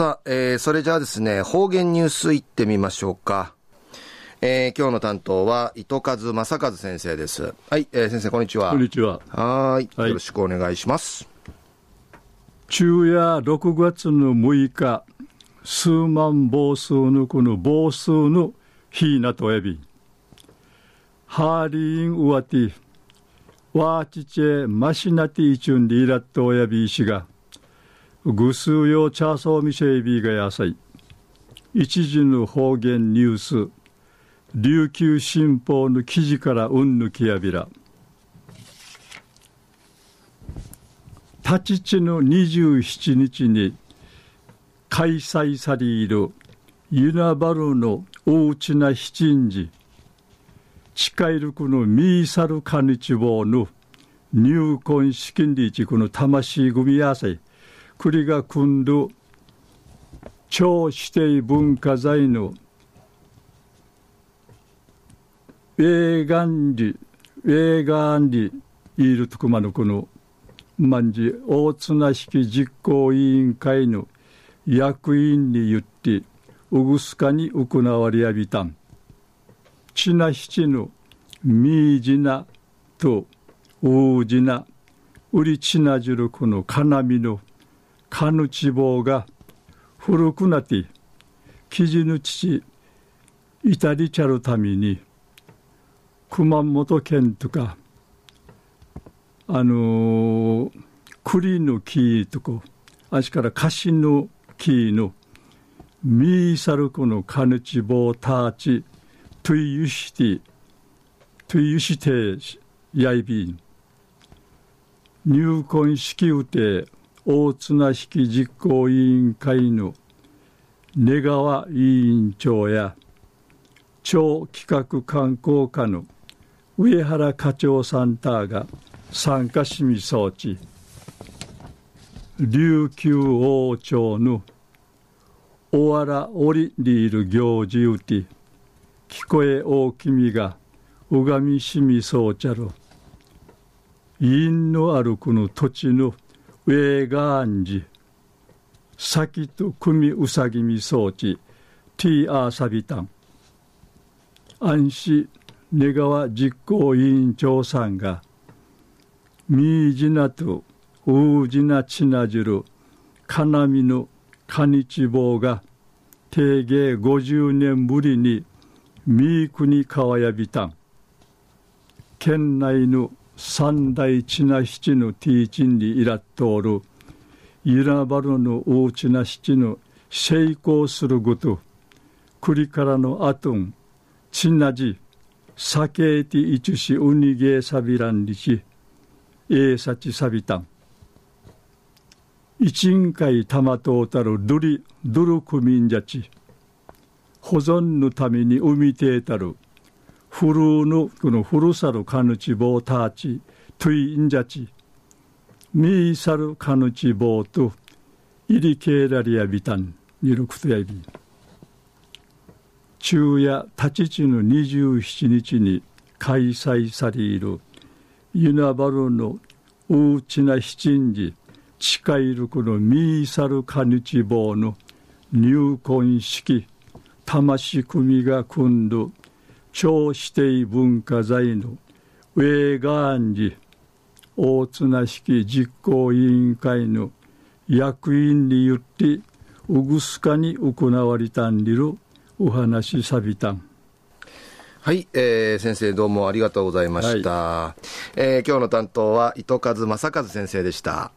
さあ、えー、それじゃあですね、方言ニュースいってみましょうか。えー、今日の担当は、糸数正和先生です。はい、えー、先生、こんにちは。こんにちは。はい。よろしくお願いします。昼夜6月の6日、数万房数のこの房数の日なとえび、ハーリンウワティ、ワーチチェマシナティチュンリーラットおやびいしが、ぐすうよチャーソーミシェイビーがやさい、一時の方言ニュース、琉球新報の記事からうんぬきやびら。立ち地の27日に開催されるユナバルの大ちな七時近いるこのミーサルカニチボの入婚資金利地この魂組やさい栗が組んる超指定文化財のウェーガンリウェーガンリイールトクマのこの万事大綱式実行委員会の役員に言ってうぐすかに行われやびたん。ちな七のみいじなとうじなうりちなじるこのかなみのかぬちぼうが古くなって生地ぬちいたりちゃるために熊本県とかあの栗の木とかあしからカシの木のミーサルコのカヌチボーターチトゥイユシティトゥイユシテヤイビン入婚式予定大綱式実行委員会の根川委員長や超企画観光課の上原課長サンターが参加しみ装置琉球王朝のおわらおりりいる行事うて聞こえ大君がうがみしみそうちゃる因のあるこの土地の上がんじ。先と組うさぎみ装置。ティーアーサビタン。安心根川実行委員長さんが。みいじなとうじなちなじる。かなみのかにちぼうが。定芸50年ぶりにみいくにかわやびたん。県内の三大ちな七のティーチンにいらっとおる。ゆらばるの大ちな七の成功するごと。栗からのあとんちなじ。酒ティイチュシウニゲーサビランリチエーサチサビタン一員会玉とたる。ドリドルクミンジャチ。保存のために生みてたる。古のこの古さるカヌチボーターチトゥインジャチ。ミーサルカヌチボーとイリケーラリアビタンニルクトヤビ昼夜立ち地の27日に開催されるユナバルの大ちな七時近いるこのミーサルカニチボーの入婚式魂組が組んど超指定文化財のウェーガーンジ大綱式実行委員会の役員によってうぐすかに行われたんりるお話さびたん。はい、えー、先生どうもありがとうございました。はい、えー、今日の担当は糸数正和先生でした。